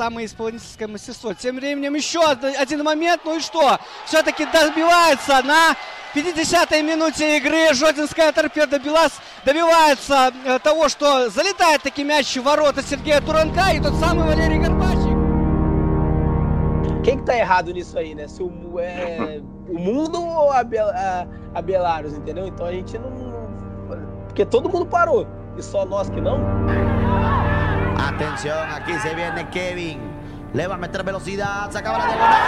самое исполнительское мастерство. Тем временем еще один момент, ну и что? Все-таки добивается на 50-й минуте игры Жодинская торпеда Белас добивается э, того, что залетает таки мяч в ворота Сергея Туранка и тот самый Валерий Горбачик. Quem que tá errado nisso aí, né? Se o, é, o mundo ou a, Bel, a, a Belarus, entendeu? Então a gente não. Porque todo mundo parou. E só nós que não. Atención, aquí se viene Kevin. Le va a meter velocidad, se acaba la diagonal.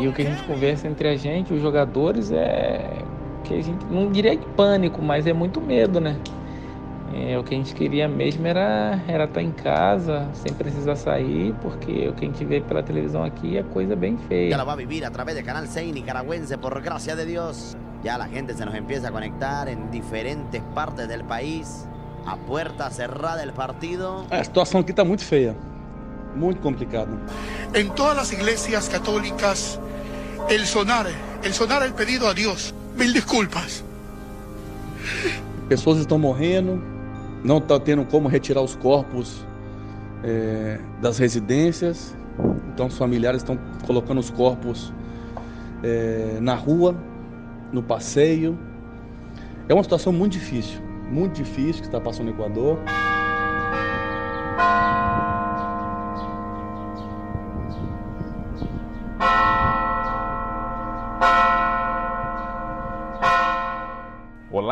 E o que a gente conversa entre a gente, os jogadores, é que a gente não diria que pânico, mas é muito medo, né? É, o que a gente queria mesmo era era estar tá em casa, sem precisar sair, porque o que a gente vê pela televisão aqui é coisa bem feia. Ya lo va a vivir a través de Canal 6 Nicaragüense, por gracia de Dios. Ya la gente se nos empieza a conectar en diferentes partes del país. A puerta cerrada el partido. A situação aqui está muito feia, muito complicada. En todas las iglesias católicas el sonar, el sonar el pedido a Dios. Mil desculpas. Pessoas estão morrendo, não está tendo como retirar os corpos é, das residências, então os familiares estão colocando os corpos é, na rua, no passeio. É uma situação muito difícil, muito difícil que está passando no Equador.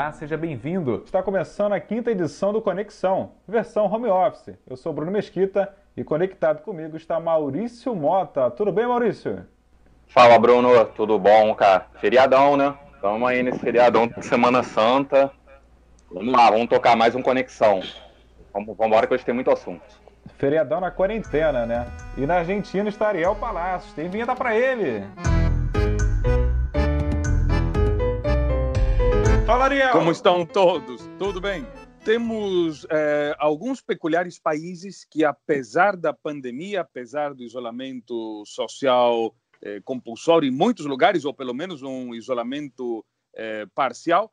Olá, seja bem-vindo. Está começando a quinta edição do Conexão, versão home office. Eu sou Bruno Mesquita e conectado comigo está Maurício Mota. Tudo bem, Maurício? Fala, Bruno. Tudo bom, cara? Feriadão, né? Estamos aí nesse feriadão de Semana Santa. Vamos lá, vamos tocar mais um Conexão. Vamos, vamos embora que hoje tem muito assunto. Feriadão na quarentena, né? E na Argentina está Ariel Palácios. Tem vinheta para ele. Fala, Ariel! Como estão todos? Tudo bem? Temos é, alguns peculiares países que, apesar da pandemia, apesar do isolamento social é, compulsório em muitos lugares, ou pelo menos um isolamento é, parcial,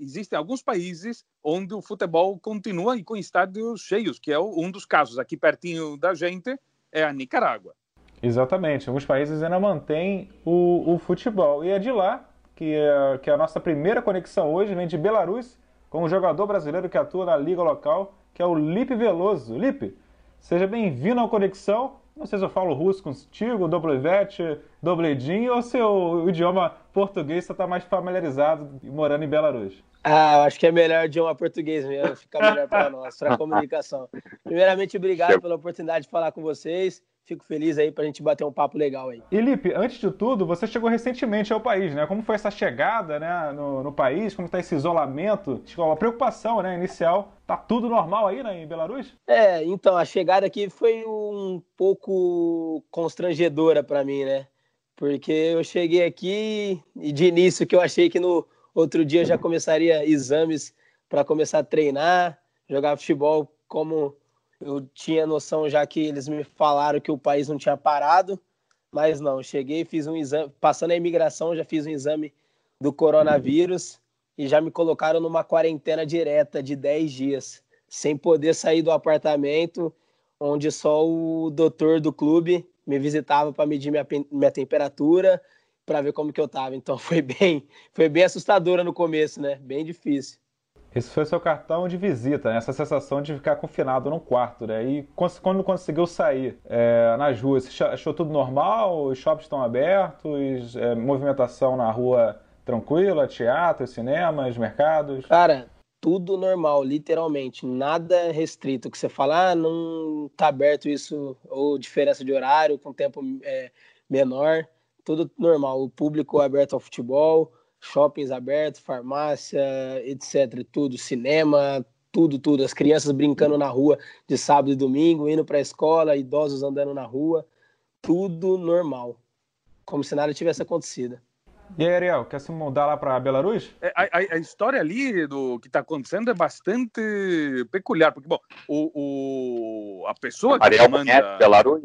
existem alguns países onde o futebol continua e com estádios cheios, que é um dos casos. Aqui pertinho da gente é a Nicarágua. Exatamente. Alguns países ainda mantêm o, o futebol. E é de lá que é, que é a nossa primeira conexão hoje, vem de Belarus, com um jogador brasileiro que atua na liga local, que é o Lipe Veloso. Lipe, seja bem-vindo ao Conexão. Não sei se eu falo russo contigo, doblevete, dobledinho, ou se o, o idioma português você está mais familiarizado morando em Belarus. Ah, eu acho que é melhor o idioma português mesmo, fica melhor para nós, para a comunicação. Primeiramente, obrigado pela oportunidade de falar com vocês fico feliz aí para a gente bater um papo legal aí. E Lipe, antes de tudo, você chegou recentemente ao país, né? Como foi essa chegada né, no, no país? Como está esse isolamento? A preocupação né, inicial. Tá tudo normal aí né, em Belarus? É, então, a chegada aqui foi um pouco constrangedora para mim, né? Porque eu cheguei aqui e de início que eu achei que no outro dia já começaria exames para começar a treinar, jogar futebol como eu tinha noção já que eles me falaram que o país não tinha parado, mas não. Cheguei, fiz um exame, passando a imigração, já fiz um exame do coronavírus e já me colocaram numa quarentena direta de 10 dias, sem poder sair do apartamento, onde só o doutor do clube me visitava para medir minha, minha temperatura, para ver como que eu tava. Então foi bem, foi bem assustadora no começo, né? Bem difícil. Esse foi seu cartão de visita, né? essa sensação de ficar confinado num quarto, né? E quando conseguiu sair é, nas ruas, achou tudo normal? Os shoppings estão abertos? É, movimentação na rua tranquila? Teatro, cinemas, mercados? Cara, tudo normal, literalmente. Nada restrito. Que você fala, ah, não tá aberto isso, ou diferença de horário com tempo é, menor. Tudo normal. O público aberto ao futebol shoppings abertos, farmácia, etc. Tudo, cinema, tudo, tudo. As crianças brincando na rua de sábado e domingo, indo para a escola, idosos andando na rua, tudo normal, como se nada tivesse acontecido. E aí, Ariel, quer se mudar lá para Belarus? É, a, a, a, história ali do que está acontecendo é bastante peculiar, porque, bom, o, o a pessoa que Ariel comanda... Belarus?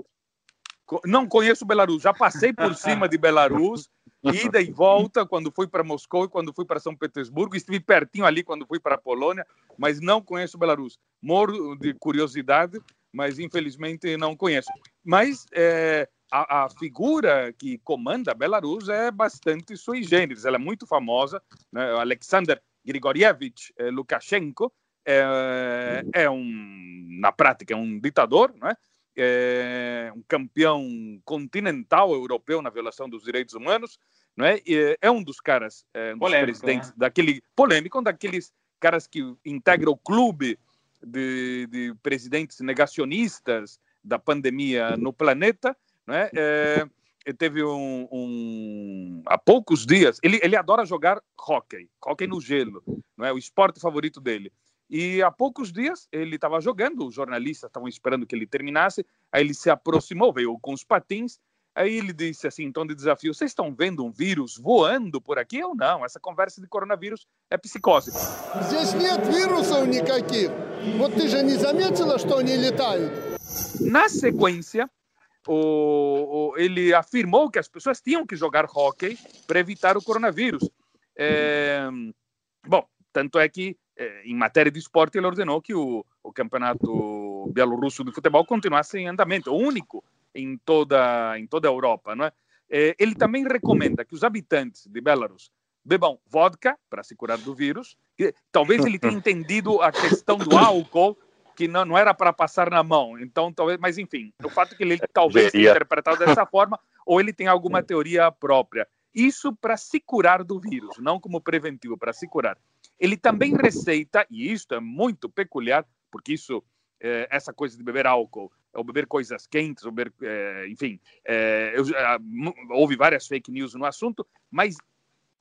Não conheço Belarus, já passei por cima de Belarus, ida e volta quando fui para Moscou e quando fui para São Petersburgo. Estive pertinho ali quando fui para a Polônia, mas não conheço Belarus. Moro de curiosidade, mas infelizmente não conheço. Mas é, a, a, figura que comanda Belarus é bastante sui generis. Ela é muito famosa. Né? Alexander Grigorievich eh, Lukashenko é, é, um, na prática, é um ditador, não é? É um campeão continental europeu na violação dos direitos humanos, não é? E é um dos caras, é, um dos polêmico, presidentes né? daquele polêmico, um daqueles caras que integra o clube de, de presidentes negacionistas da pandemia no planeta, não é? é teve um, um, há poucos dias ele, ele adora jogar hockey hockey no gelo não é o esporte favorito dele e há poucos dias ele estava jogando, os jornalistas estavam esperando que ele terminasse, aí ele se aproximou, veio com os patins, aí ele disse assim, em tom de desafio, vocês estão vendo um vírus voando por aqui ou não? Essa conversa de coronavírus é psicose. Здесь нет вирусов никаких. Вот ты же не заметила, что они летают? Na sequência, o, o, ele afirmou que as pessoas tinham que jogar hockey para evitar o coronavírus. É, bom, tanto é que eh, em matéria de esporte, ele ordenou que o, o campeonato bielorrusso de futebol continuasse em andamento, o único em toda, em toda a Europa. Não é? Eh, ele também recomenda que os habitantes de Belarus bebam vodka para se curar do vírus. Que, talvez ele tenha entendido a questão do álcool, que não, não era para passar na mão. Então, talvez, mas enfim, o fato que ele talvez tenha interpretado dessa forma, ou ele tem alguma teoria própria. Isso para se curar do vírus, não como preventivo, para se curar. Ele também receita, e isto é muito peculiar, porque isso, é, essa coisa de beber álcool, ou beber coisas quentes, ou beber, é, enfim, é, eu, houve várias fake news no assunto, mas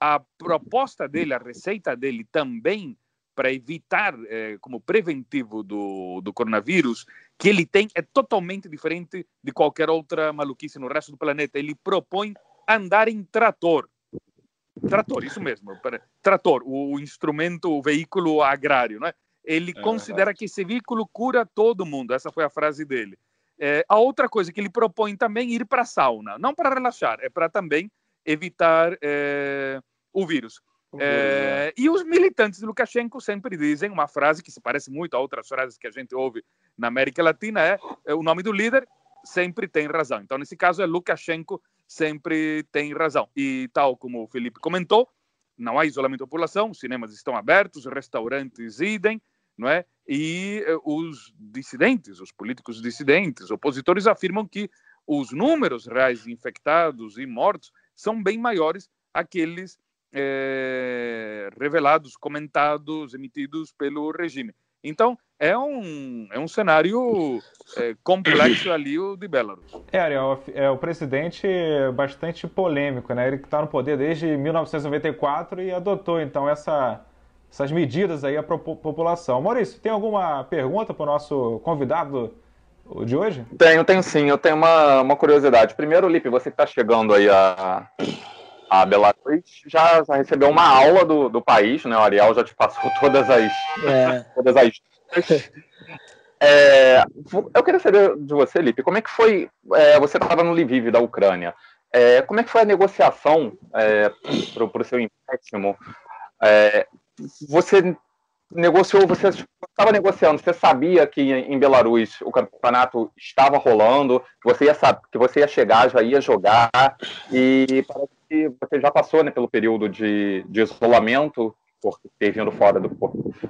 a proposta dele, a receita dele também para evitar, como preventivo do, do coronavírus, que ele tem é totalmente diferente de qualquer outra maluquice no resto do planeta. Ele propõe andar em trator. Trator, isso mesmo. Trator, o instrumento, o veículo agrário, né? Ele é, considera que esse veículo cura todo mundo. Essa foi a frase dele. É, a outra coisa que ele propõe também ir para a sauna, não para relaxar, é para também evitar é, o vírus. É, é, e os militantes de Lukashenko sempre dizem uma frase que se parece muito a outras frases que a gente ouve na América Latina: é, é o nome do líder sempre tem razão. Então, nesse caso, é Lukashenko sempre tem razão. E tal como o Felipe comentou, não há isolamento da população, os cinemas estão abertos, restaurantes idem, não é? E eh, os dissidentes, os políticos dissidentes, opositores afirmam que os números reais de infectados e mortos são bem maiores aqueles eh, revelados, comentados, emitidos pelo regime. Então, é um, é um cenário é, complexo ali o de Belarus. É, Ariel, é o presidente bastante polêmico, né? Ele está no poder desde 1994 e adotou, então, essa, essas medidas aí à população. Maurício, tem alguma pergunta para o nosso convidado de hoje? Tenho, tenho sim. Eu tenho uma, uma curiosidade. Primeiro, Lipe, você que está chegando aí a, a Belarus já, já, recebeu uma aula do, do país, né? O Ariel já te passou todas as, é. todas as é, eu queria saber de você, Lipe, como é que foi? É, você estava no Lviv da Ucrânia. É, como é que foi a negociação é, para o seu empréstimo? É, você negociou, você estava negociando, você sabia que em Belarus o campeonato estava rolando, que você ia, que você ia chegar, já ia jogar, e parece que você já passou né, pelo período de, de isolamento por ter vindo fora do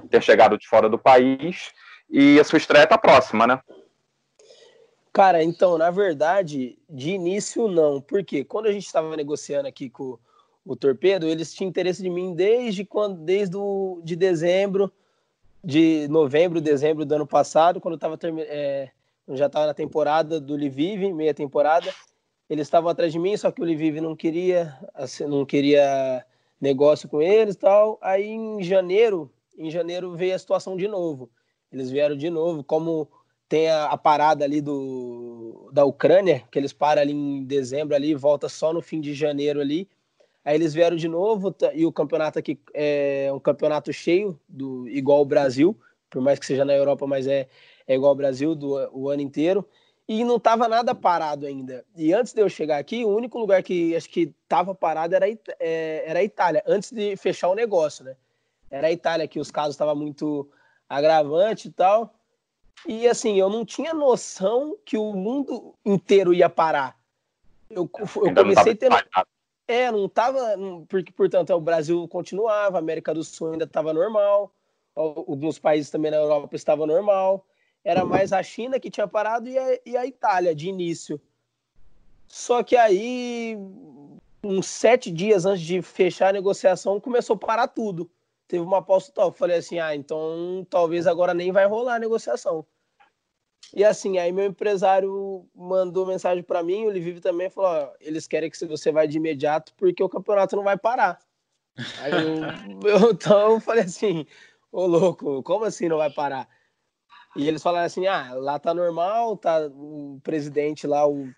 ter chegado de fora do país e a sua estreia está próxima, né? Cara, então, na verdade, de início não, porque quando a gente estava negociando aqui com o Torpedo, eles tinham interesse de mim desde quando, desde o, de dezembro, de novembro, dezembro do ano passado, quando eu tava é, já estava na temporada do Lviv, meia temporada, eles estavam atrás de mim, só que o Lviv não queria, assim, não queria negócio com eles tal. Aí em janeiro, em janeiro veio a situação de novo. Eles vieram de novo, como tem a, a, parada ali do, da Ucrânia, que eles param ali em dezembro ali, volta só no fim de janeiro ali. Aí eles vieram de novo e o campeonato aqui é um campeonato cheio, do igual o Brasil, por mais que seja na Europa, mas é, é igual ao Brasil do, o ano inteiro. E não estava nada parado ainda. E antes de eu chegar aqui, o único lugar que acho que estava parado era, é, era a Itália, antes de fechar o negócio, né? Era a Itália que os casos estavam muito agravante e tal. E assim, eu não tinha noção que o mundo inteiro ia parar. Eu, eu comecei tendo. É, não tava. Porque, portanto, o Brasil continuava, a América do Sul ainda estava normal, alguns países também na Europa estavam normal. Era mais a China que tinha parado e a, e a Itália de início. Só que aí, uns sete dias antes de fechar a negociação, começou a parar tudo. Teve uma pausa total. Falei assim: ah, então talvez agora nem vai rolar a negociação. E assim, aí meu empresário mandou mensagem para mim, o Livive também falou: ó, eles querem que você vá de imediato porque o campeonato não vai parar. Aí eu, eu então eu falei assim: ô louco, como assim não vai parar? E eles falaram assim: ah, lá tá normal, tá o presidente lá, o,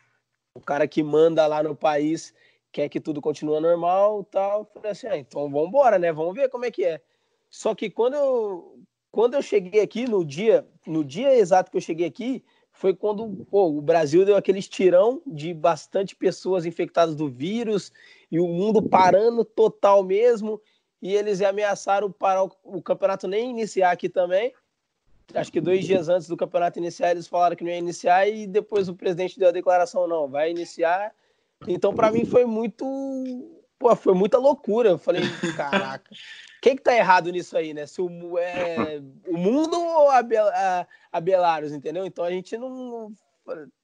o cara que manda lá no país quer que tudo continue normal tal. Falei assim: ah, então vamos embora, né? Vamos ver como é que é. Só que quando eu, quando eu cheguei aqui, no dia, no dia exato que eu cheguei aqui, foi quando pô, o Brasil deu aquele estirão de bastante pessoas infectadas do vírus e o mundo parando total mesmo. E eles ameaçaram parar o, o campeonato nem iniciar aqui também. Acho que dois dias antes do campeonato iniciar, eles falaram que não ia iniciar e depois o presidente deu a declaração: não, vai iniciar. Então, para mim, foi muito. Pô, foi muita loucura. Eu falei: caraca quem que tá errado nisso aí, né? Se o, é, o mundo ou a, Bel, a, a Belarus, entendeu? Então a gente não.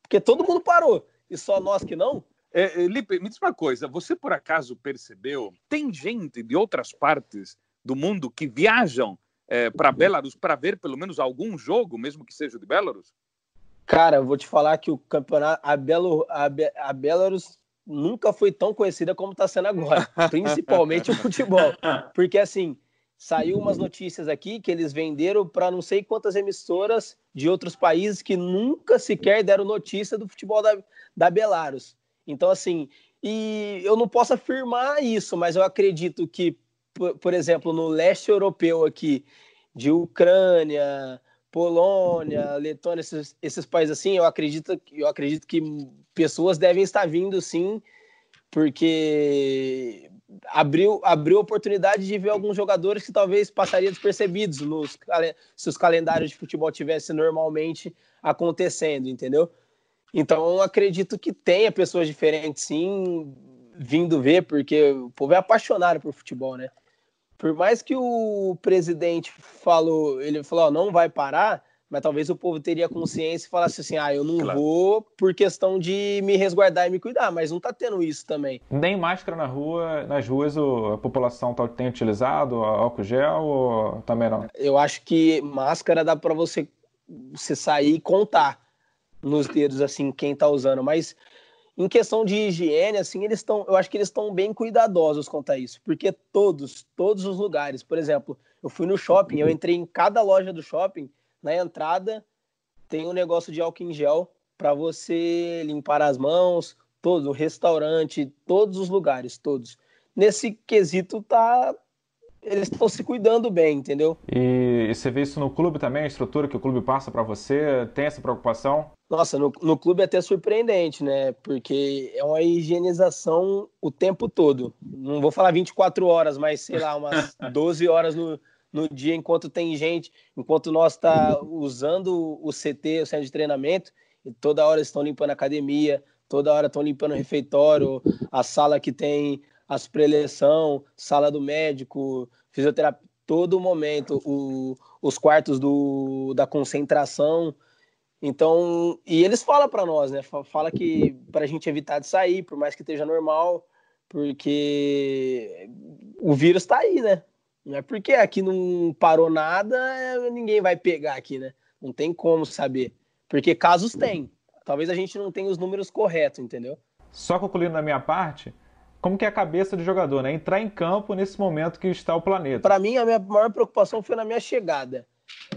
Porque todo mundo parou, e só nós que não. É, é Lipe, me diz uma coisa, você por acaso percebeu, tem gente de outras partes do mundo que viajam é, para Belarus para ver pelo menos algum jogo, mesmo que seja de Belarus? Cara, eu vou te falar que o campeonato, a, Belo, a, Be, a Belarus nunca foi tão conhecida como está sendo agora, principalmente o futebol. Porque assim, saiu umas notícias aqui que eles venderam para não sei quantas emissoras de outros países que nunca sequer deram notícia do futebol da, da Belarus. Então, assim, e eu não posso afirmar isso, mas eu acredito que, por, por exemplo, no leste europeu aqui, de Ucrânia, Polônia, Letônia, esses, esses países assim, eu acredito, eu acredito que pessoas devem estar vindo sim, porque abriu, abriu oportunidade de ver alguns jogadores que talvez passariam despercebidos nos, se os calendários de futebol tivessem normalmente acontecendo, entendeu? Então acredito que tenha pessoas diferentes sim vindo ver, porque o povo é apaixonado por futebol, né? Por mais que o presidente falou, ele falou, não vai parar, mas talvez o povo teria consciência e falasse assim: ah, eu não claro. vou por questão de me resguardar e me cuidar, mas não tá tendo isso também. Nem máscara na rua, nas ruas a população tá, tem utilizado álcool gel ou também não? Eu acho que máscara dá para você, você sair e contar nos dedos assim quem tá usando, mas em questão de higiene, assim, eles estão, eu acho que eles estão bem cuidadosos quanto a isso, porque todos, todos os lugares, por exemplo, eu fui no shopping, eu entrei em cada loja do shopping, na entrada tem um negócio de álcool em gel para você limpar as mãos, todo restaurante, todos os lugares, todos. Nesse quesito tá eles estão se cuidando bem, entendeu? E, e, você vê isso no clube também, a estrutura que o clube passa para você, tem essa preocupação? Nossa, no, no clube é até surpreendente, né? Porque é uma higienização o tempo todo. Não vou falar 24 horas, mas sei lá, umas 12 horas no, no dia, enquanto tem gente, enquanto nós está usando o CT, o centro de treinamento, e toda hora estão limpando a academia, toda hora estão limpando o refeitório, a sala que tem as preleção, sala do médico, fisioterapia, todo momento, o, os quartos do, da concentração. Então, e eles falam para nós, né? Fala que para a gente evitar de sair, por mais que esteja normal, porque o vírus está aí, né? Não é porque aqui não parou nada, ninguém vai pegar aqui, né? Não tem como saber. Porque casos tem. Talvez a gente não tenha os números corretos, entendeu? Só concluindo na minha parte, como que é a cabeça do jogador, né? Entrar em campo nesse momento que está o planeta. Para mim, a minha maior preocupação foi na minha chegada,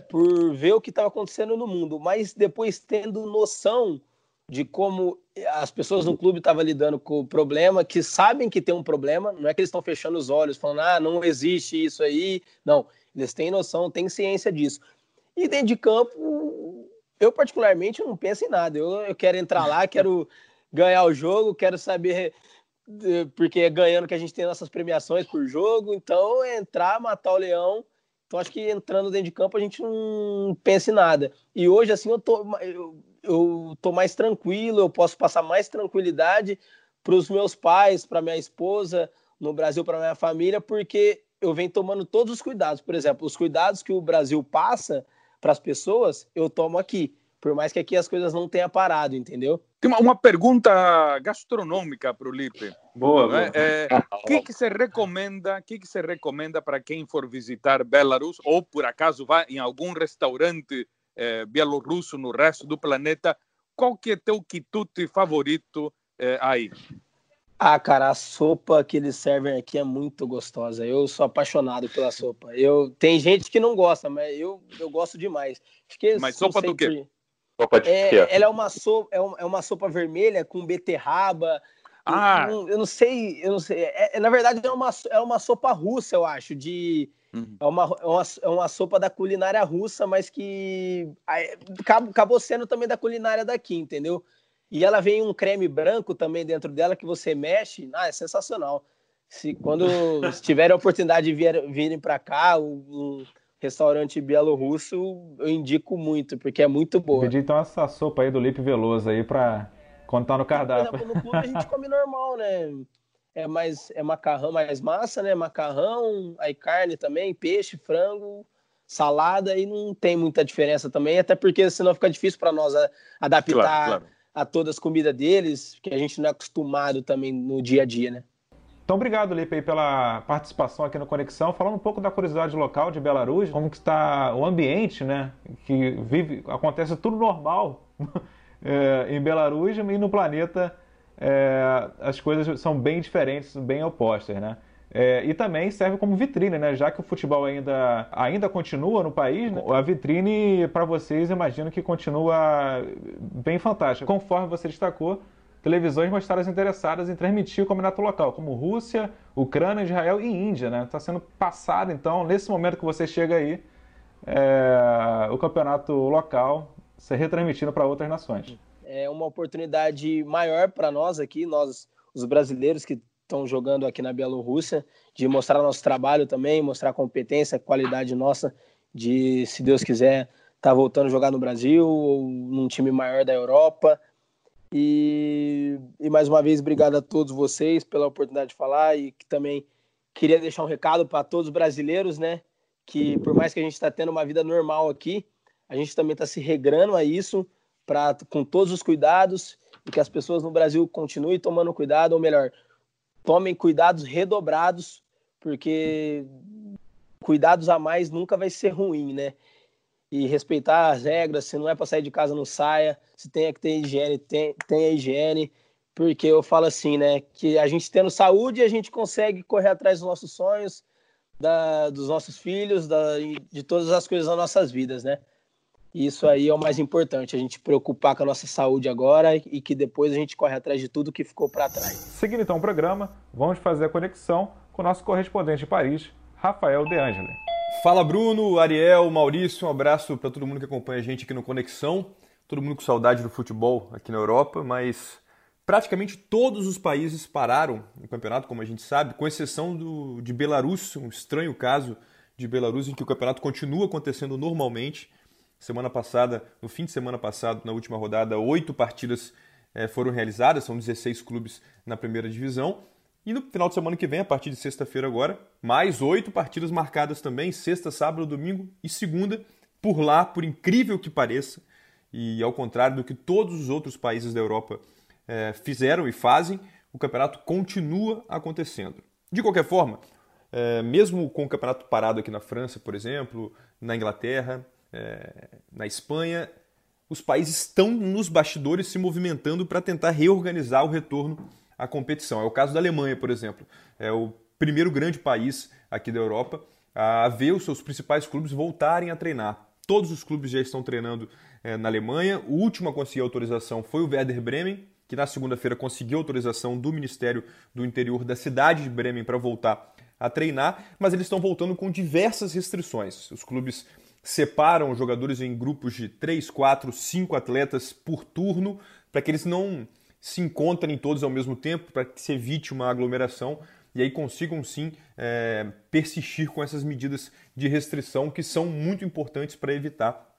por ver o que estava acontecendo no mundo, mas depois tendo noção de como as pessoas no clube estavam lidando com o problema, que sabem que tem um problema, não é que eles estão fechando os olhos, falando, ah, não existe isso aí. Não, eles têm noção, têm ciência disso. E dentro de campo, eu particularmente não penso em nada. Eu, eu quero entrar lá, quero ganhar o jogo, quero saber porque é ganhando que a gente tem nossas premiações por jogo, então é entrar, matar o leão. Então acho que entrando dentro de campo a gente não pensa em nada. E hoje assim eu tô eu, eu tô mais tranquilo, eu posso passar mais tranquilidade para os meus pais, para minha esposa, no Brasil para minha família, porque eu venho tomando todos os cuidados. Por exemplo, os cuidados que o Brasil passa para as pessoas, eu tomo aqui. Por mais que aqui as coisas não tenham parado, entendeu? Tem uma, uma pergunta gastronômica para o Lipe. Boa, boa. É, o que, que se recomenda? que, que se recomenda para quem for visitar Belarus ou por acaso vai em algum restaurante é, bielorrusso no resto do planeta? Qual que é teu quitute favorito é, aí? Ah, cara, a sopa que eles servem aqui é muito gostosa. Eu sou apaixonado pela sopa. Eu tem gente que não gosta, mas eu, eu gosto demais. Fiquei, mas sopa do quê? Sopa de é, quê? Ela é uma sopa, é, é uma sopa vermelha com beterraba. Ah. Eu, eu não sei, eu não sei. É, é, na verdade é uma, é uma sopa russa, eu acho, de uhum. é, uma, é, uma, é uma sopa da culinária russa, mas que acabou sendo também da culinária daqui, entendeu? E ela vem um creme branco também dentro dela que você mexe. Ah, é sensacional. Se quando tiverem a oportunidade de vir, virem para cá, um restaurante bielorrusso, eu indico muito, porque é muito boa. Pedi então essa sopa aí do Lipe Veloso aí para contar no cardápio. Exemplo, no clube a gente come normal, né? É mais é macarrão, mais massa, né? Macarrão, aí carne também, peixe, frango, salada e não tem muita diferença também, até porque senão fica difícil para nós adaptar claro, claro a todas as comidas deles, que a gente não é acostumado também no dia a dia, né? Então, obrigado, Lipe, pela participação aqui no Conexão. Falando um pouco da curiosidade local de Belarus, como que está o ambiente, né? Que vive, acontece tudo normal é, em Belarus e no planeta é, as coisas são bem diferentes, bem opostas, né? É, e também serve como vitrine, né? Já que o futebol ainda, ainda continua no país, né? a vitrine para vocês imagino que continua bem fantástica. Conforme você destacou, televisões mostraram interessadas em transmitir o campeonato local, como Rússia, Ucrânia, Israel e Índia, né? Está sendo passado, então, nesse momento que você chega aí, é, o campeonato local ser retransmitido para outras nações. É uma oportunidade maior para nós aqui, nós, os brasileiros que estão jogando aqui na Bielorrússia, de mostrar nosso trabalho também, mostrar competência, qualidade nossa, de, se Deus quiser, estar tá voltando a jogar no Brasil ou num time maior da Europa. E, e mais uma vez, obrigado a todos vocês pela oportunidade de falar e que também queria deixar um recado para todos os brasileiros, né? Que por mais que a gente está tendo uma vida normal aqui, a gente também está se regrando a isso, pra, com todos os cuidados, e que as pessoas no Brasil continuem tomando cuidado, ou melhor, tomem cuidados redobrados, porque cuidados a mais nunca vai ser ruim, né? E respeitar as regras, se não é para sair de casa, não saia, se tem que ter higiene, tem, tenha higiene, porque eu falo assim, né, que a gente tendo saúde, a gente consegue correr atrás dos nossos sonhos, da, dos nossos filhos, da, de todas as coisas das nossas vidas, né? Isso aí é o mais importante, a gente preocupar com a nossa saúde agora e que depois a gente corre atrás de tudo que ficou para trás. Seguindo então o programa, vamos fazer a conexão com o nosso correspondente de Paris, Rafael De Angeli. Fala Bruno, Ariel, Maurício, um abraço para todo mundo que acompanha a gente aqui no Conexão. Todo mundo com saudade do futebol aqui na Europa, mas praticamente todos os países pararam no campeonato, como a gente sabe, com exceção do, de Belarus, um estranho caso de Belarus em que o campeonato continua acontecendo normalmente Semana passada, no fim de semana passado, na última rodada, oito partidas é, foram realizadas, são 16 clubes na primeira divisão. E no final de semana que vem, a partir de sexta-feira agora, mais oito partidas marcadas também, sexta, sábado, domingo e segunda, por lá, por incrível que pareça, e ao contrário do que todos os outros países da Europa é, fizeram e fazem, o campeonato continua acontecendo. De qualquer forma, é, mesmo com o campeonato parado aqui na França, por exemplo, na Inglaterra, é, na Espanha, os países estão nos bastidores se movimentando para tentar reorganizar o retorno à competição. É o caso da Alemanha, por exemplo. É o primeiro grande país aqui da Europa a ver os seus principais clubes voltarem a treinar. Todos os clubes já estão treinando é, na Alemanha. O último a conseguir autorização foi o Werder Bremen, que na segunda-feira conseguiu autorização do Ministério do Interior da cidade de Bremen para voltar a treinar, mas eles estão voltando com diversas restrições. Os clubes separam os jogadores em grupos de 3, 4, 5 atletas por turno, para que eles não se encontrem todos ao mesmo tempo, para que se evite uma aglomeração e aí consigam sim é, persistir com essas medidas de restrição que são muito importantes para evitar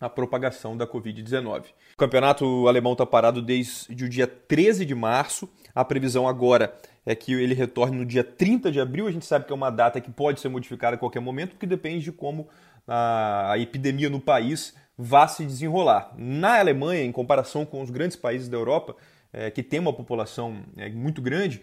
a propagação da Covid-19. O campeonato alemão está parado desde o dia 13 de março. A previsão agora é que ele retorne no dia 30 de abril. A gente sabe que é uma data que pode ser modificada a qualquer momento, porque depende de como a, epidemia no país vá se desenrolar. Na Alemanha, em comparação com os grandes países da Europa, é, que tem uma população é, muito grande,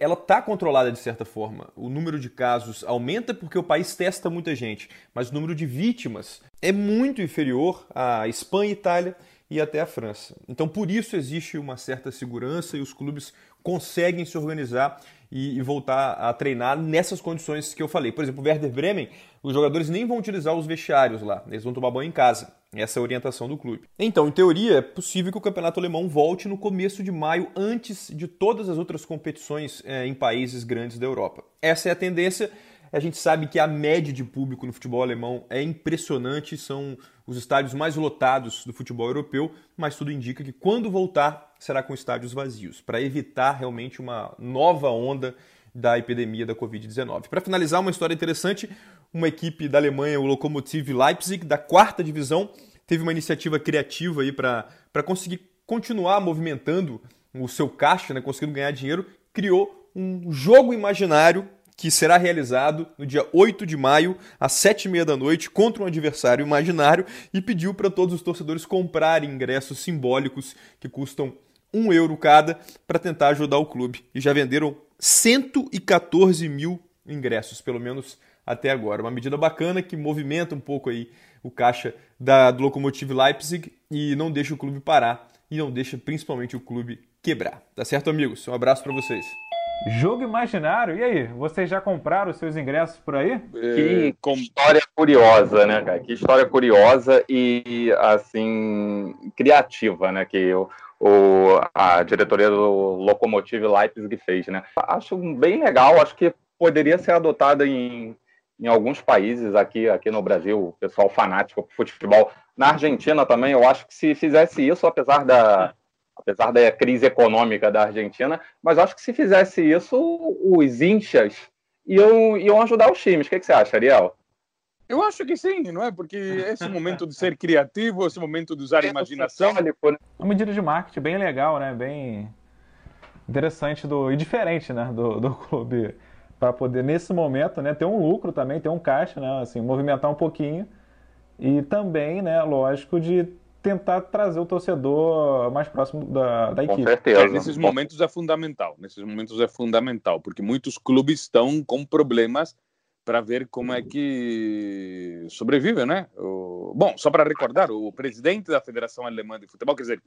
ela está controlada de certa forma. O número de casos aumenta porque o país testa muita gente, mas o número de vítimas é muito inferior à Espanha, Itália e até à França. Então, por isso existe uma certa segurança e os clubes conseguem se organizar e, e, voltar a treinar nessas condições que eu falei. Por exemplo, o Werder Bremen, os jogadores nem vão utilizar os vestiários lá, eles vão tomar banho em casa. Essa é a orientação do clube. Então, em teoria, é possível que o campeonato alemão volte no começo de maio, antes de todas as outras competições é, em países grandes da Europa. Essa é a tendência. A gente sabe que a média de público no futebol alemão é impressionante, são os estádios mais lotados do futebol europeu, mas tudo indica que quando voltar será com estádios vazios, para evitar realmente uma nova onda da epidemia da Covid-19. Para finalizar, uma história interessante: uma equipe da Alemanha, o Lokomotiv Leipzig, da quarta divisão, teve uma iniciativa criativa aí para conseguir continuar movimentando o seu caixa, né, conseguindo ganhar dinheiro, criou um jogo imaginário que será realizado no dia 8 de maio, às 7h30 da noite, contra um adversário imaginário, e pediu para todos os torcedores comprarem ingressos simbólicos que custam um euro cada para tentar ajudar o clube. E já venderam 114 mil ingressos, pelo menos até agora. Uma medida bacana que movimenta um pouco aí o caixa da, do Lokomotiv Leipzig e não deixa o clube parar e não deixa principalmente o clube quebrar. Tá certo, amigos? Um abraço para vocês. Jogo imaginário. E aí, vocês já compraram os seus ingressos por aí? Que história curiosa, né, cara? Que história curiosa e, assim, criativa, né? Que o, o, a diretoria do Lokomotiv Leipzig fez, né? Acho bem legal, acho que poderia ser adotada em, em alguns países aqui, aqui no Brasil, o pessoal fanático por futebol. Na Argentina também, eu acho que se fizesse isso, apesar da apesar da crise econômica da Argentina, mas acho que se fizesse isso, os inchas iam, iam ajudar os times. O que, que você acha, Ariel? Eu acho que sim, não é? Porque esse momento de ser criativo, esse momento de usar a imaginação. Né? Uma medida de marketing bem legal, né? Bem interessante do, e diferente, né? Do, do clube para poder nesse momento, né? Ter um lucro também, ter um caixa, né? Assim, movimentar um pouquinho e também, né? Lógico de tentar trazer o torcedor mais próximo da, da equipe. Com certeza. É, nesses momentos é fundamental. Nesses momentos é fundamental, porque muitos clubes estão com problemas para ver como é que sobrevive, né? O... Bom, só para recordar, o presidente da Federação Alemã de Futebol, quer dizer,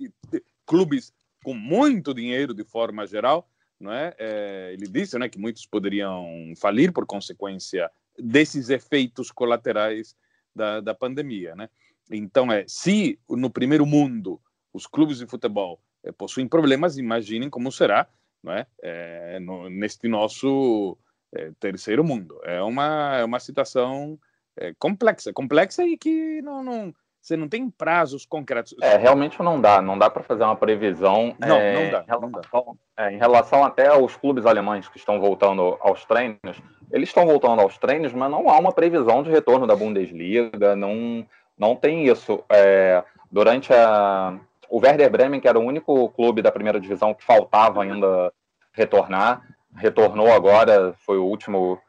clubes com muito dinheiro de forma geral, não é? é ele disse, né, que muitos poderiam falir por consequência desses efeitos colaterais da, da pandemia, né? Então, é, se no primeiro mundo os clubes de futebol é, possuem problemas, imaginem como será não é? é no, neste nosso é, terceiro mundo. É uma, é uma situação é, complexa, complexa e que não, não, você não tem prazos concretos. É, realmente não dá, não dá para fazer uma previsão. Não, é, não dá. Em relação, não dá. Em relação até aos clubes alemães que estão voltando aos treinos, eles estão voltando aos treinos, mas não há uma previsão de retorno da Bundesliga, não não tem isso. É, durante a. O Werder Bremen, que era o único clube da primeira divisão que faltava ainda retornar, retornou agora, foi o último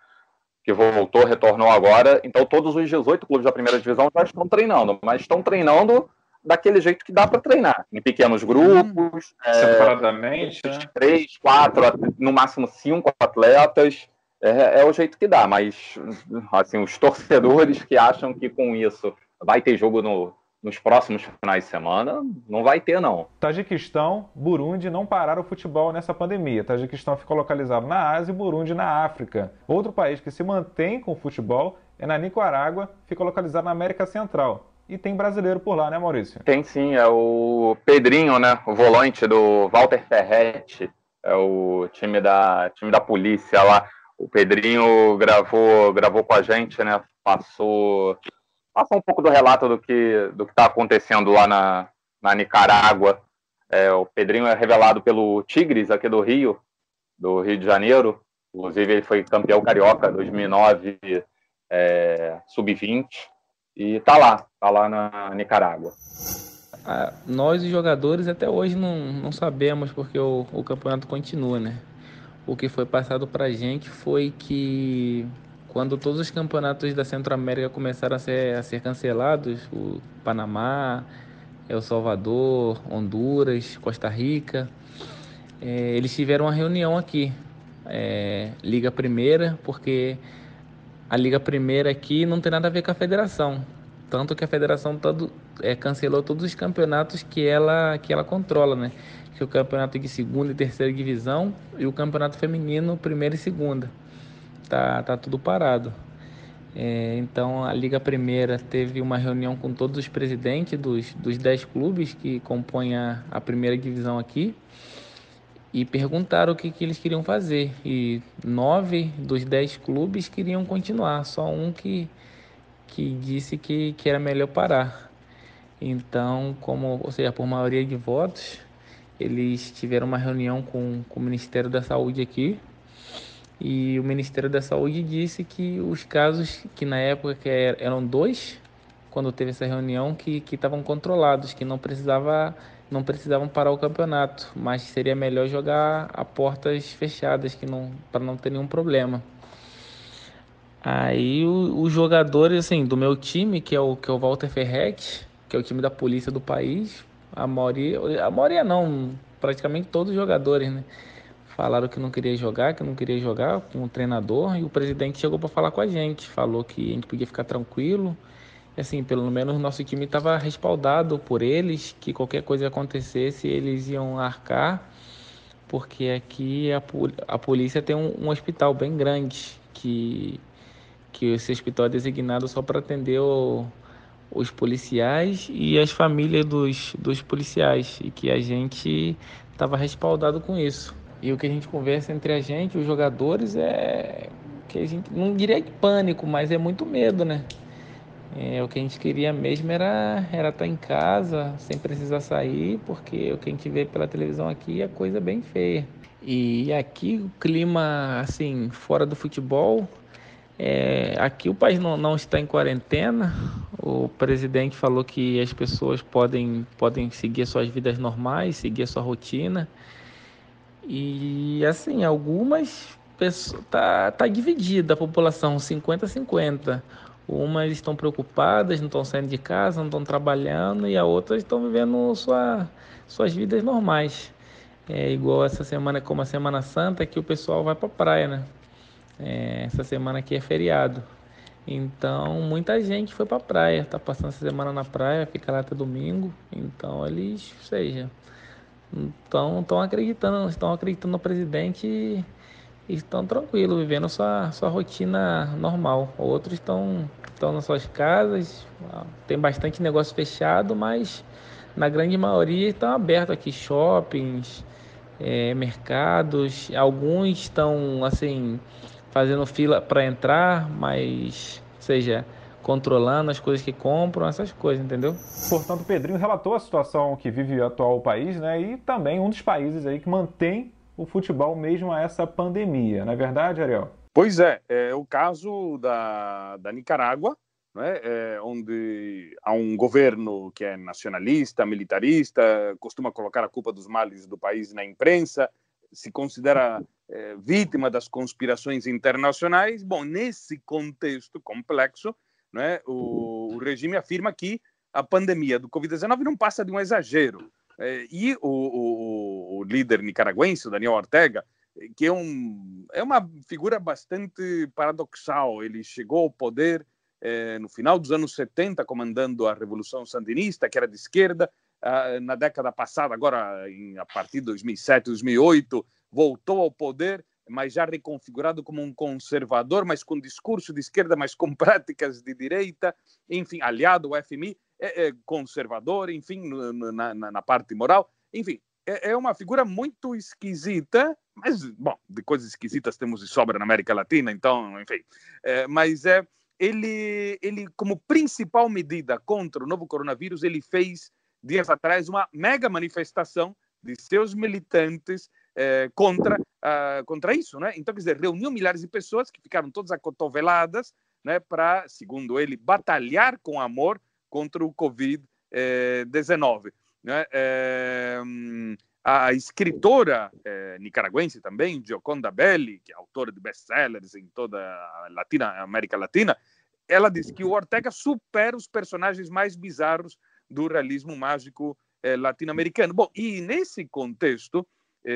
que voltou, retornou agora. Então, todos os 18 clubes da primeira divisão já estão treinando, mas estão treinando daquele jeito que dá para treinar, em pequenos grupos, hum, separadamente, é, três, quatro, no máximo cinco atletas. É, é, o jeito que dá, mas assim, os torcedores que acham que com isso vai ter jogo no, nos próximos finais de semana? Não vai ter, não. Tajiquistão, Burundi não pararam o futebol nessa pandemia. Tajiquistão ficou localizado na Ásia e Burundi na África. Outro país que se mantém com o futebol é na Nicarágua, fica localizado na América Central. E tem brasileiro por lá, né, Maurício? Tem sim, é o Pedrinho, né? O volante do Walter Ferretti. É o time da, time da polícia lá. O Pedrinho gravou, gravou com a gente, né? Passou Passa um pouco do relato do que do está acontecendo lá na, na Nicarágua. É, o Pedrinho é revelado pelo Tigres, aqui do Rio, do Rio de Janeiro. Inclusive, ele foi campeão carioca 2009, é, sub-20. E tá lá, tá lá na Nicarágua. Ah, nós, os jogadores, até hoje não, não sabemos porque o, o campeonato continua, né? O que foi passado pra gente foi que quando todos os campeonatos da Centro-América começaram a ser, a ser cancelados, o Panamá, El Salvador, Honduras, Costa Rica, é, eles tiveram uma reunião aqui, é, Liga Primeira, porque a Liga Primeira aqui não tem nada a ver com a federação. Tanto que a federação todo, é, cancelou todos os campeonatos que ela, que ela controla, né? Que é o campeonato de segunda e terceira divisão e o campeonato feminino, primeira e segunda tá, tá tudo parado. É, então a Liga Primeira teve uma reunião com todos os presidentes dos, dos 10 clubes que compõem a, a primeira divisão aqui e perguntaram o que, que eles queriam fazer. E nove dos dez clubes queriam continuar, só um que, que disse que, que era melhor parar. Então, como, ou seja, por maioria de votos, eles tiveram uma reunião com, com o Ministério da Saúde aqui e o Ministério da Saúde disse que os casos que na época que eram dois, quando teve essa reunião, que estavam controlados, que não precisava não precisavam parar o campeonato, mas seria melhor jogar a portas fechadas, que não para não ter nenhum problema. Aí os jogadores assim do meu time, que é o que é o Walter Ferret, que é o time da polícia do país, a maioria, a maioria não, praticamente todos os jogadores, né? Falaram que não queria jogar, que não queria jogar com o treinador e o presidente chegou para falar com a gente, falou que a gente podia ficar tranquilo. E, assim, pelo menos nosso time estava respaldado por eles, que qualquer coisa acontecesse, eles iam arcar, porque aqui a, a polícia tem um, um hospital bem grande, que, que esse hospital é designado só para atender o, os policiais e as famílias dos, dos policiais, e que a gente estava respaldado com isso. E o que a gente conversa entre a gente, os jogadores, é que a gente não diria que pânico, mas é muito medo, né? É, o que a gente queria mesmo era era estar tá em casa, sem precisar sair, porque o que a gente vê pela televisão aqui é coisa bem feia. E aqui o clima, assim, fora do futebol, é, aqui o país não, não está em quarentena. O presidente falou que as pessoas podem, podem seguir suas vidas normais, seguir a sua rotina. E assim, algumas pessoas tá, tá dividida a população, 50 50. Umas estão preocupadas, não estão saindo de casa, não estão trabalhando, e a outras estão vivendo sua, suas vidas normais. É igual essa semana, como a Semana Santa, que o pessoal vai para praia, né? É, essa semana aqui é feriado. Então, muita gente foi para praia, tá passando essa semana na praia, fica lá até domingo. Então, eles, seja, então, estão acreditando, estão acreditando no presidente e estão tranquilos, vivendo sua, sua rotina normal. Outros estão, estão nas suas casas, tem bastante negócio fechado, mas na grande maioria estão abertos aqui, shoppings, é, mercados. Alguns estão assim fazendo fila para entrar, mas seja controlando as coisas que compram, essas coisas, entendeu? Portanto, o Pedrinho relatou a situação que vive o atual país, né? E também um dos países aí que mantém o futebol mesmo a essa pandemia, não é verdade, Ariel? Pois é, é o caso da, da Nicarágua, né, é, onde há um governo que é nacionalista, militarista, costuma colocar a culpa dos males do país na imprensa, se considera é, vítima das conspirações internacionais. Bom, nesse contexto complexo, né, o, o regime afirma que a pandemia do Covid-19 não passa de um exagero. É, e o, o, o, líder nicaragüense, Daniel Ortega, que é, um, é uma figura bastante paradoxal, ele chegou ao poder é, no final dos anos 70, comandando a Revolução Sandinista, que era de esquerda, ah, na década passada, agora em, a partir de 2007, 2008, voltou ao poder mas já reconfigurado como um conservador, mas com discurso de esquerda, mas com práticas de direita, enfim, aliado ao FMI, é, é conservador, enfim, na, na, na, parte moral, enfim, é, é, uma figura muito esquisita, mas, bom, de coisas esquisitas temos de sobra na América Latina, então, enfim, é, mas é, ele, ele, como principal medida contra o novo coronavírus, ele fez dias atrás uma mega manifestação de seus militantes eh, contra, uh, contra isso, né? Então, quer dizer, reuniu milhares de pessoas que ficaram todas acotoveladas, né, para, segundo ele, batalhar com amor contra o Covid-19. Né? É, a escritora é, nicaragüense também, Gioconda Belli, que é autora de best-sellers em toda a Latina, América Latina, ela diz que o Ortega supera os personagens mais bizarros do realismo mágico é, latino-americano. Bom, e nesse contexto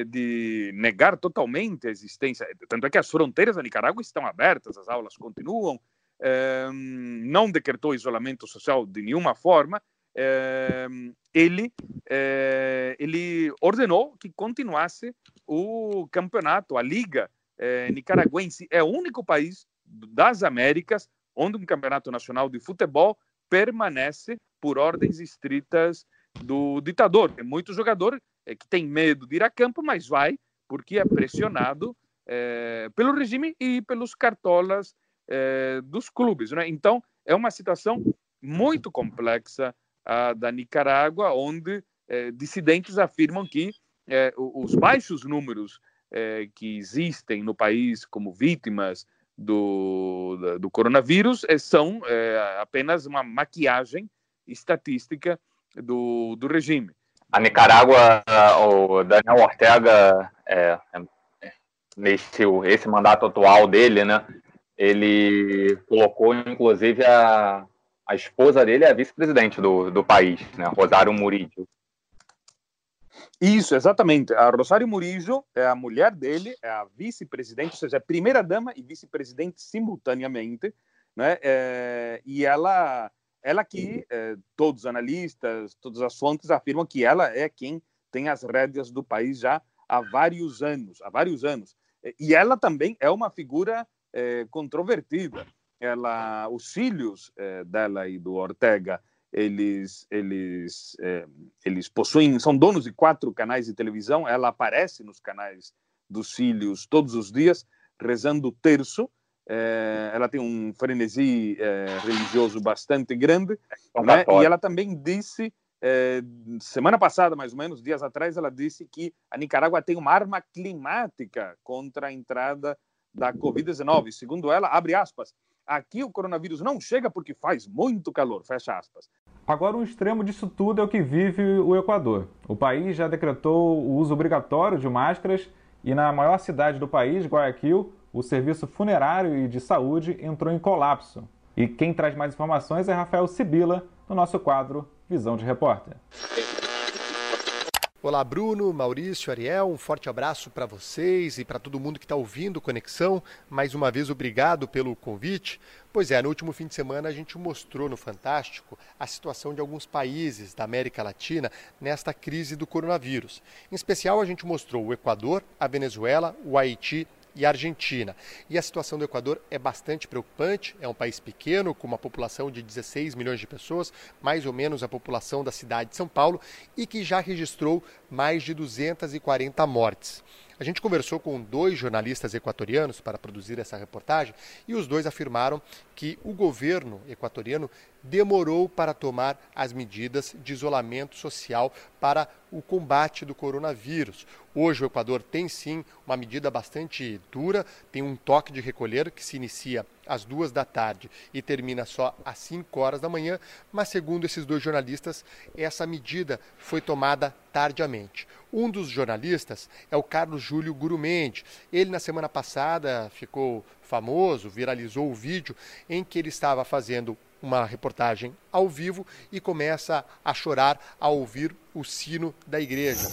de negar totalmente a existência, tanto é que as fronteiras da Nicarágua estão abertas, as aulas continuam, é, não decretou isolamento social de nenhuma forma, é, ele, é, ele ordenou que continuasse o campeonato, a liga é, nicaragüense. É o único país das Américas onde um campeonato nacional de futebol permanece por ordens estritas do ditador. Tem muito jogador é, que tem medo de ir a campo, mas vai porque é pressionado é, pelo regime e pelos cartolas é, dos clubes. Né? Então, é uma situação muito complexa a da Nicarágua, onde é, dissidentes afirmam que é, os baixos números que existem no país como vítimas do, do coronavírus são apenas uma maquiagem estatística do, do regime. A Nicarágua, o Daniel Ortega, é, nesse esse mandato atual dele, né, ele colocou inclusive a, a esposa dele é a vice-presidente do, do país, né? Rosário Murillo. Isso, exatamente. A Rosário Murillo é a mulher dele, é a vice-presidente, ou seja, é primeira-dama e vice-presidente simultaneamente, né? É, e ela, ela que é, todos os analistas, todas as fontes afirmam que ela é quem tem as rédeas do país já há vários anos, há vários anos. E ela também é uma figura é, controvertida ela, os filhos é, dela e do Ortega, eles, eles, é, eles possuem, são donos de quatro canais de televisão. Ela aparece nos canais dos filhos todos os dias, rezando o terço. É, ela tem um frenesi religioso bastante grande. Né? E ela também disse semana passada, mais ou menos, dias atrás, ela disse que a Nicarágua tem uma arma climática contra a entrada da Covid-19. Segundo ela, abre aspas, Aqui o coronavírus não chega porque faz muito calor, fecha aspas. Agora, um extremo disso tudo é o que vive o Equador. O país já decretou o uso obrigatório de máscaras e na maior cidade do país, Guayaquil, o serviço funerário e de saúde entrou em colapso. E quem traz mais informações é Rafael Sibila, no nosso quadro Visão de Repórter. Olá, Bruno, Maurício, Ariel, um forte abraço para vocês e para todo mundo que está ouvindo Conexão. Mais uma vez, obrigado pelo convite. Pois é, no último fim de semana a gente mostrou no Fantástico a situação de alguns países da América Latina nesta crise do coronavírus. Em especial, a gente mostrou o Equador, a Venezuela, o Haiti e Argentina. E a situação do Equador é bastante preocupante. É um país pequeno, com uma população de 16 milhões de pessoas, mais ou menos a população da cidade de São Paulo, e que já registrou mais de 240 mortes. A gente conversou com dois jornalistas equatorianos para produzir essa reportagem e os dois afirmaram que o governo equatoriano demorou para tomar as medidas de isolamento social para o combate do coronavírus. Hoje o Equador tem sim uma medida bastante dura, tem um toque de recolher que se inicia às duas da tarde e termina só às 5 horas da manhã, mas segundo esses dois jornalistas, essa medida foi tomada tardiamente. Um dos jornalistas é o Carlos Júlio Gurumente. Ele, na semana passada, ficou famoso, viralizou o vídeo em que ele estava fazendo uma reportagem ao vivo e começa a chorar ao ouvir o sino da igreja.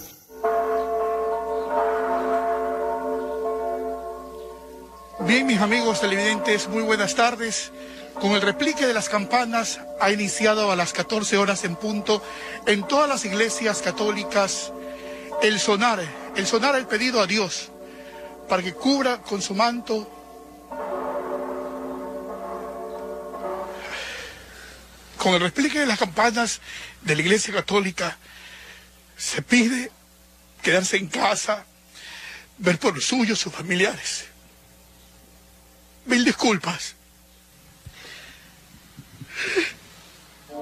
Bien, mis amigos televidentes, muy buenas tardes. Con el replique de las campanas ha iniciado a las 14 horas en punto en todas las iglesias católicas el sonar, el sonar el pedido a Dios para que cubra con su manto con el replique de las campanas de la Iglesia Católica se pide quedarse en casa, ver por los suyos, sus familiares. Mil disculpas.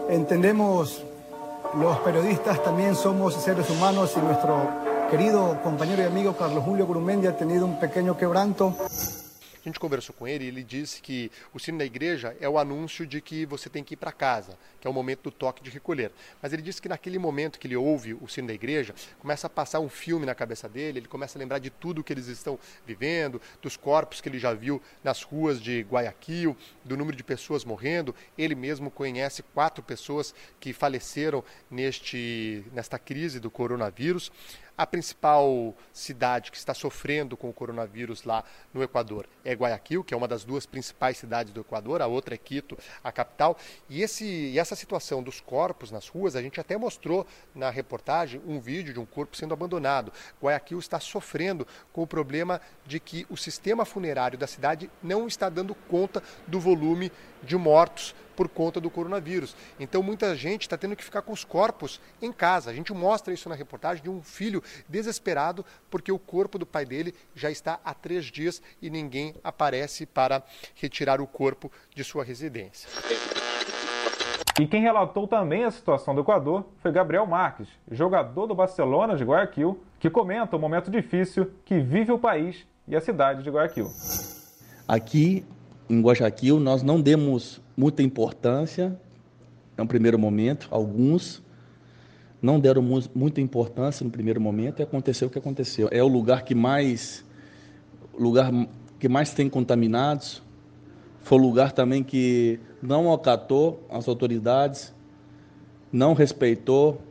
entendemos los periodistas también somos seres humanos y nuestro querido compañero y amigo Carlos Julio Gurumendi ha tenido un pequeño quebranto. A gente conversou com ele e ele disse que o sino da igreja é o anúncio de que você tem que ir para casa, que é o momento do toque de recolher. Mas ele disse que naquele momento que ele ouve o sino da igreja, começa a passar um filme na cabeça dele, ele começa a lembrar de tudo que eles estão vivendo, dos corpos que ele já viu nas ruas de Guayaquil, do número de pessoas morrendo. Ele mesmo conhece quatro pessoas que faleceram neste, nesta crise do coronavírus. A principal cidade que está sofrendo com o coronavírus lá no Equador é Guayaquil, que é uma das duas principais cidades do Equador, a outra é Quito, a capital. E, esse, e essa situação dos corpos nas ruas, a gente até mostrou na reportagem um vídeo de um corpo sendo abandonado. Guayaquil está sofrendo com o problema de que o sistema funerário da cidade não está dando conta do volume de mortos por conta do coronavírus. Então muita gente está tendo que ficar com os corpos em casa. A gente mostra isso na reportagem de um filho desesperado porque o corpo do pai dele já está há três dias e ninguém aparece para retirar o corpo de sua residência. E quem relatou também a situação do Equador foi Gabriel Marques, jogador do Barcelona de Guayaquil, que comenta o momento difícil que vive o país e a cidade de Guayaquil. Aqui em Guayaquil nós não demos muita importância, no primeiro momento, alguns não deram muita importância no primeiro momento e aconteceu o que aconteceu. É o lugar que mais lugar que mais tem contaminados. Foi o lugar também que não acatou as autoridades, não respeitou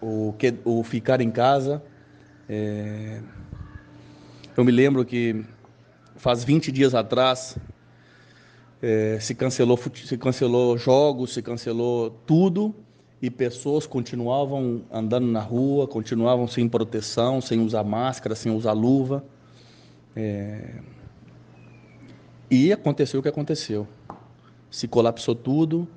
o que o ficar em casa. É... Eu me lembro que faz 20 dias atrás é, se cancelou se cancelou jogos, se cancelou tudo e pessoas continuavam andando na rua, continuavam sem proteção, sem usar máscara, sem usar luva. É... E aconteceu o que aconteceu. Se colapsou tudo,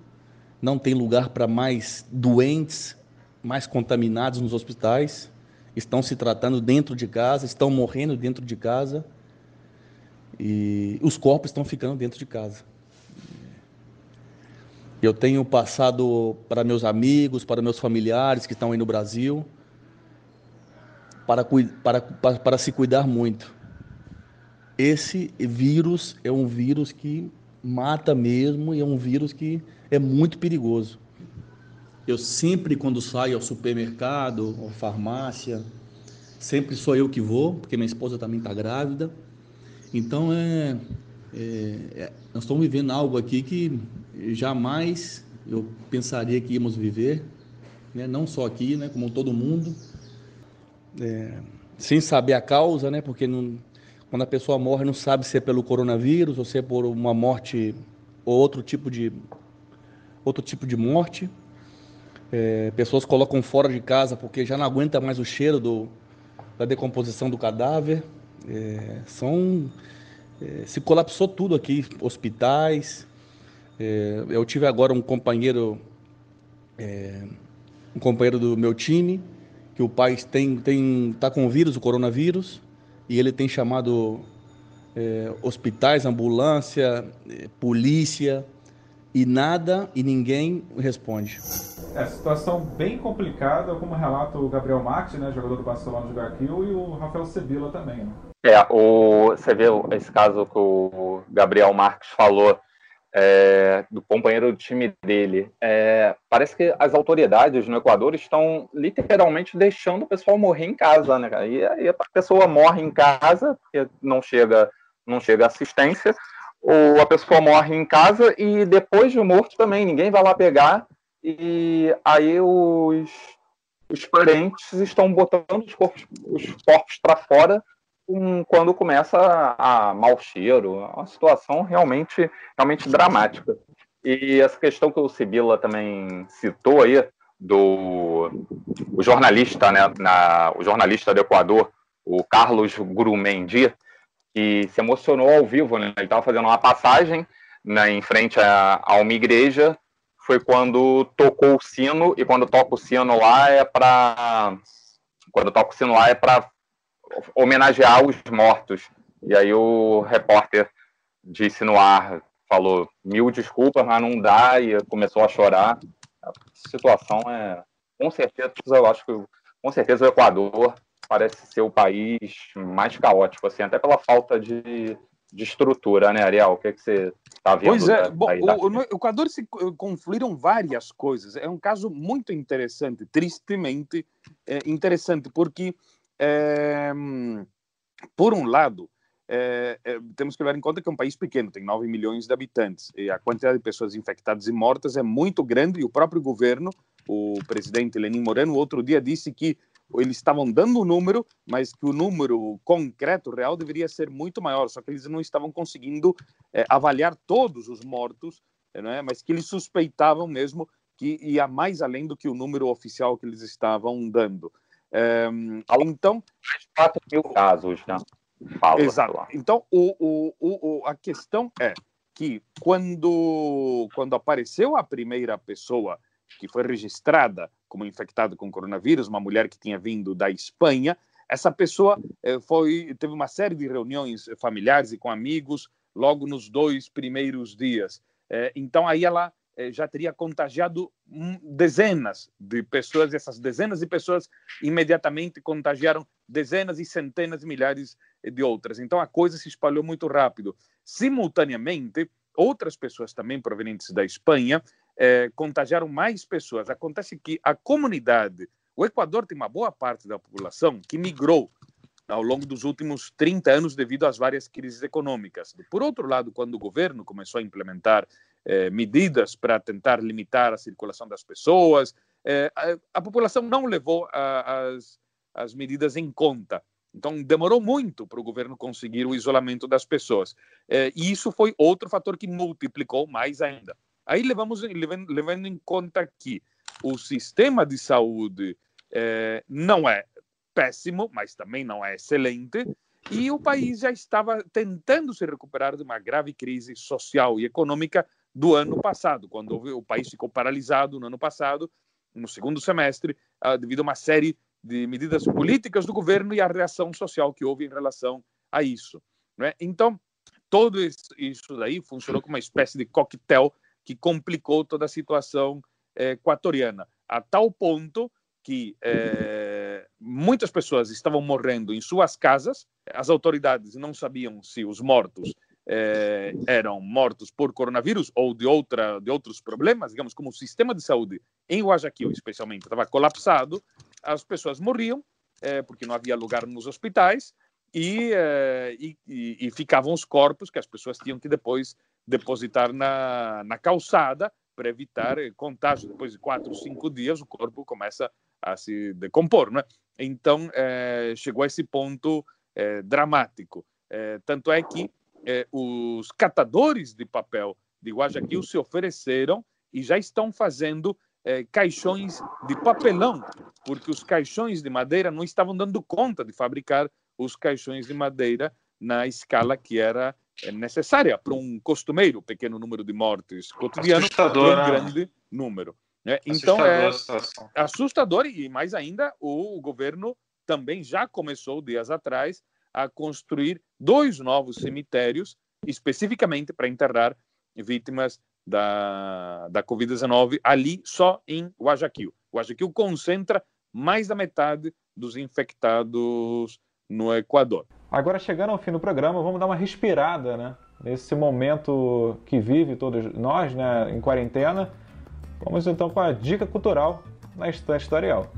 não tem lugar para mais doentes, mais contaminados nos hospitais, estão se tratando dentro de casa, estão morrendo dentro de casa e os corpos estão ficando dentro de casa. Eu tenho passado para meus amigos, para meus familiares que estão aí no Brasil, para, para, para, para se cuidar muito. Esse vírus é um vírus que mata mesmo e é um vírus que é muito perigoso. Eu sempre, quando saio ao supermercado ou farmácia, sempre sou eu que vou, porque minha esposa também está grávida. Então, é, é, é, nós estamos vivendo algo aqui que jamais eu pensaria que íamos viver, né? não só aqui, né? como todo mundo, é, sem saber a causa, né? porque não, quando a pessoa morre não sabe se é pelo coronavírus ou se é por uma morte ou outro tipo de outro tipo de morte. É, pessoas colocam fora de casa porque já não aguenta mais o cheiro do, da decomposição do cadáver. É, são é, se colapsou tudo aqui, hospitais, é, eu tive agora um companheiro, é, um companheiro do meu time, que o pai tem tem tá com o vírus, o coronavírus, e ele tem chamado é, hospitais, ambulância, é, polícia e nada e ninguém responde. É, situação bem complicada, como relata o Gabriel Marques, né, jogador do Barcelona de Guayaquil, e o Rafael Sebila também. Né? É, o, você vê esse caso que o Gabriel Marques falou é, do companheiro do time dele. É, parece que as autoridades no Equador estão literalmente deixando o pessoal morrer em casa, né? E aí a pessoa morre em casa porque não chega, não chega assistência, ou a pessoa morre em casa e depois de morto também ninguém vai lá pegar e aí os, os parentes estão botando os corpos, os corpos para fora um, quando começa a, a mau cheiro, uma situação realmente, realmente dramática. E essa questão que o Sibila também citou aí, do o jornalista, né, na, o jornalista do Equador, o Carlos Grumendi, que se emocionou ao vivo, né? Ele estava fazendo uma passagem né, em frente a, a uma igreja, foi quando tocou o sino, e quando toca o sino lá é para quando toca o sino lá é para homenagear os mortos. E aí o repórter disse no ar, falou mil desculpas, mas não dá, e começou a chorar. A situação é, com certeza, eu acho que com certeza o Equador parece ser o país mais caótico, assim, até pela falta de, de estrutura, né, Ariel? O que, é que você está vendo? Pois é, da, bom, da o, no Equador se confluíram várias coisas. É um caso muito interessante, tristemente é, interessante, porque, é, por um lado, temos que levar em conta que é um país pequeno, tem 9 milhões de habitantes, e a quantidade de pessoas infectadas e mortas é muito grande, e o próprio governo, o presidente Lenin Moreno, outro dia disse que eles estavam dando o um número, mas que o número concreto, real, deveria ser muito maior, só que eles não estavam conseguindo é, avaliar todos os mortos, né, mas que eles suspeitavam mesmo que ia mais além do que o número oficial que eles estavam dando. É, então. 4 mil casos, né? Fala, Exato. Lá. Então, o, o, o, a questão é que quando, quando apareceu a primeira pessoa que foi registrada como infectada com coronavírus, uma mulher que tinha vindo da Espanha. Essa pessoa eh, foi teve uma série de reuniões familiares e com amigos logo nos dois primeiros dias. Eh, então aí ela eh, já teria contagiado dezenas de pessoas, e essas dezenas de pessoas imediatamente contagiaram dezenas e centenas de milhares de outras. Então a coisa se espalhou muito rápido. Simultaneamente, outras pessoas também provenientes da Espanha é, contagiaram mais pessoas. Acontece que a comunidade, o Equador tem uma boa parte da população que migrou ao longo dos últimos 30 anos devido às várias crises econômicas. Por outro lado, quando o governo começou a implementar eh, medidas para tentar limitar a circulação das pessoas, eh, a, a, população não levou a, as, as medidas em conta. Então, demorou muito para o governo conseguir o isolamento das pessoas. Eh, e isso foi outro fator que multiplicou mais ainda. Aí levamos, levando, em conta que o sistema de saúde é, não é péssimo, mas também não é excelente, e o país já estava tentando se recuperar de uma grave crise social e econômica do ano passado, quando o país ficou paralisado no ano passado, no segundo semestre, uh, devido a uma série de medidas políticas do governo e a reação social que houve em relação a isso. Né? Então, todo isso daí funcionou como uma espécie de coquetel que complicou toda a situação é, equatoriana, a tal ponto que é, muitas pessoas estavam morrendo em suas casas, as autoridades não sabiam se os mortos é, eram mortos por coronavírus ou de, outra, de outros problemas, digamos, como o sistema de saúde em Guayaquil, especialmente, estava colapsado, as pessoas morriam porque não havia lugar nos hospitais e, e, e, ficavam os corpos que as pessoas tinham que depois depositar na, na calçada para evitar contágio. Depois de quatro, cinco dias, o corpo começa a se decompor, né? Então, é, chegou a esse ponto é, dramático. É, tanto é que os catadores de papel de Guayaquil se ofereceram e já estão fazendo caixões de papelão, porque os caixões de madeira não estavam dando conta de fabricar os caixões de madeira na escala que era é necessária para um costumeiro pequeno número de mortes cotidiano assustador, um né? grande número. Né? Então é assustador e mais ainda o governo também já começou dias atrás a construir dois novos cemitérios especificamente para enterrar vítimas da, da Covid-19 ali só em Guayaquil. Guayaquil concentra mais da metade dos infectados no Equador. Agora, chegando ao fim do programa, vamos dar uma respirada, né? Nesse momento que vive todos nós, né, em quarentena. Vamos então com a dica cultural na estante do Ariel.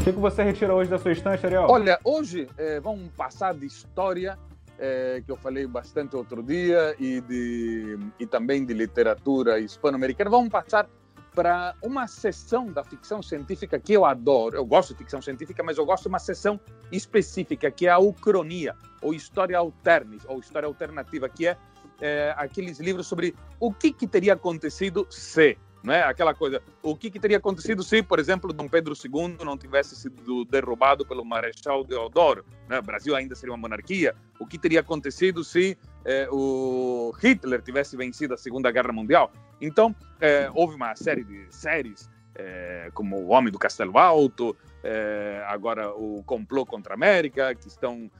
O que, você retira hoje da sua estante, Ariel? Olha, hoje é, vamos passar de história, é, que eu falei bastante outro dia, e, de, e também de literatura hispano-americana. Vamos passar para uma sessão da ficção científica que eu adoro. Eu gosto de ficção científica, mas eu gosto de uma sessão específica, que é a Ucronia, ou História Alternis, ou História Alternativa, que é, é aqueles livros sobre o que, que teria acontecido se né? Aquela coisa, o que, que, teria acontecido se, por exemplo, Dom Pedro II não tivesse sido derrubado pelo Marechal Deodoro? Né? O Brasil ainda seria uma monarquia. O que teria acontecido se eh, o Hitler tivesse vencido a Segunda Guerra Mundial? Então, eh, houve uma série de séries, eh, como O Homem do Castelo Alto, agora o Complô contra a América, que estão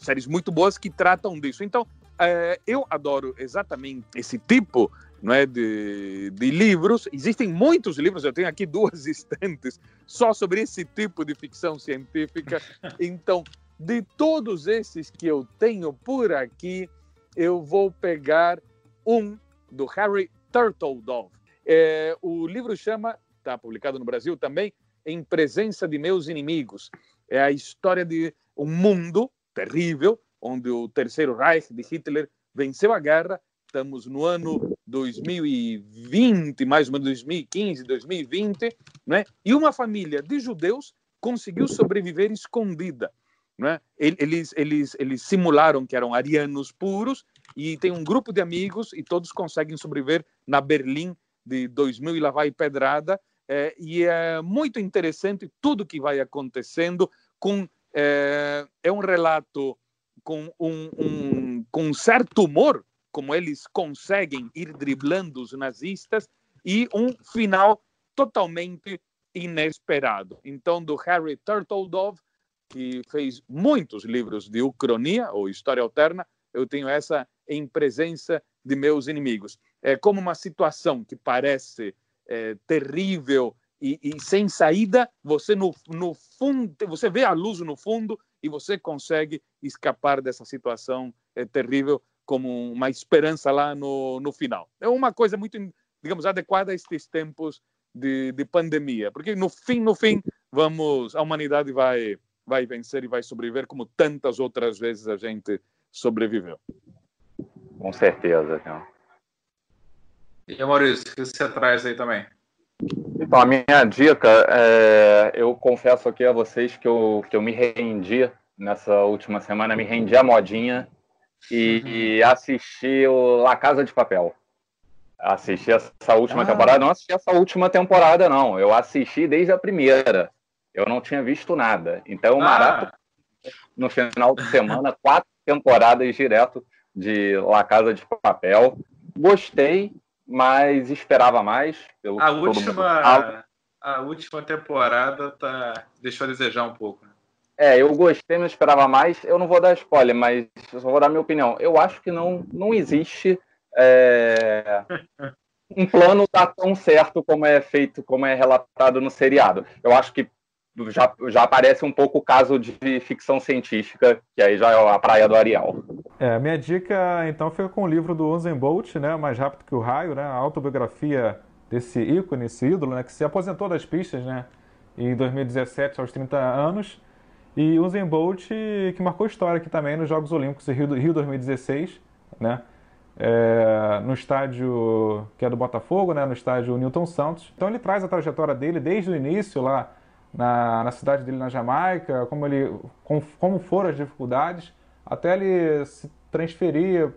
séries muito boas que tratam disso. Então, é, eu adoro exatamente esse tipo não é, de, de livros. Existem muitos livros, eu tenho aqui duas estantes só sobre esse tipo de ficção científica. Então, de todos esses que eu tenho por aqui, eu vou pegar um do Harry Turtledove. É, o livro chama, está publicado no Brasil também, Em Presença de Meus Inimigos. É a história de um mundo terrível, onde o Terceiro Reich de Hitler venceu a guerra. Estamos no ano 2020, mais ou menos 2015, 2020, né? e uma família de judeus conseguiu sobreviver escondida né? Eles, eles, eles simularam que eram arianos puros e tem um grupo de amigos e todos conseguem sobreviver na Berlim de 2000 e lá vai pedrada. É, e é muito interessante tudo que vai acontecendo. Com, é, é um relato com um, um, com certo humor, como eles conseguem ir driblando os nazistas, e um final totalmente inesperado. Então, do Harry Turtledove, que fez muitos livros de ucronia ou história alterna, eu tenho essa em presença de meus inimigos. É como uma situação que parece é, terrível e, e, sem saída, você no, no fundo, você vê a luz no fundo e você consegue escapar dessa situação é, terrível como uma esperança lá no, no final. É uma coisa muito, digamos, adequada a estes tempos de, de pandemia, porque no fim, no fim, vamos, a humanidade vai vai vencer e vai sobreviver, como tantas outras vezes a gente sobreviveu. Com certeza, então. E Maurício, o que você traz aí também? Então, a minha dica, é, eu confesso aqui a vocês que eu, que eu me rendi nessa última semana, me rendi à modinha e, uhum. e assisti o La Casa de Papel. Assisti essa última ah. temporada, não assisti essa última temporada, não. Eu assisti desde a primeira. Eu não tinha visto nada. Então, ah. no final de semana, quatro temporadas direto de La Casa de Papel. Gostei, mas esperava mais. Pelo a última, a última temporada tá deixou a desejar um pouco. Né? É, eu gostei, mas esperava mais. Eu não vou dar spoiler, mas só vou dar minha opinião. Eu acho que não, não existe é, um plano tá tão certo como é feito, como é relatado no seriado. Eu acho que já, já aparece um pouco o caso de ficção científica, que aí já é a praia do Ariel. É, a minha dica, então, fica com o livro do Usain Bolt, né, Mais Rápido que o Raio, né, a autobiografia desse ícone, esse ídolo, né, que se aposentou das pistas, né, em 2017, aos 30 anos, e Usain Bolt, que marcou história aqui também nos Jogos Olímpicos de Rio, Rio 2016, né, é, no estádio que é do Botafogo, né, no estádio Newton Santos. Então ele traz a trajetória dele desde o início lá na, na cidade dele na Jamaica, como, ele, como, como foram as dificuldades, até ele se transferir,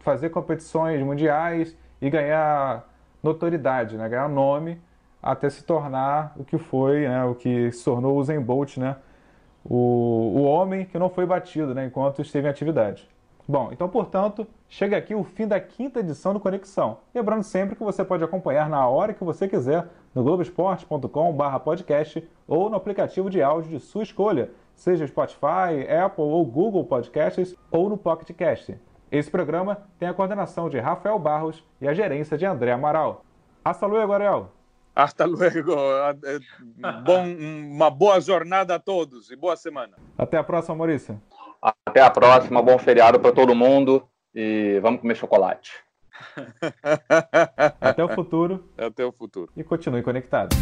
fazer competições mundiais e ganhar notoriedade, né? ganhar nome, até se tornar o que foi, né? o que se tornou o Usain Bolt, né? o, o homem que não foi batido né? enquanto esteve em atividade. Bom, então, portanto, chega aqui o fim da quinta edição do Conexão. Lembrando sempre que você pode acompanhar na hora que você quiser no globoesporte.com/podcast ou no aplicativo de áudio de sua escolha, seja Spotify, Apple ou Google Podcasts ou no Pocket Cast. Esse programa tem a coordenação de Rafael Barros e a gerência de André Amaral. Hasta luego, Ariel. Hasta luego. Bom, uma boa jornada a todos e boa semana. Até a próxima, Maurício. Até a próxima, bom feriado para todo mundo e vamos comer chocolate. Até o futuro. Até o futuro. E continue conectado.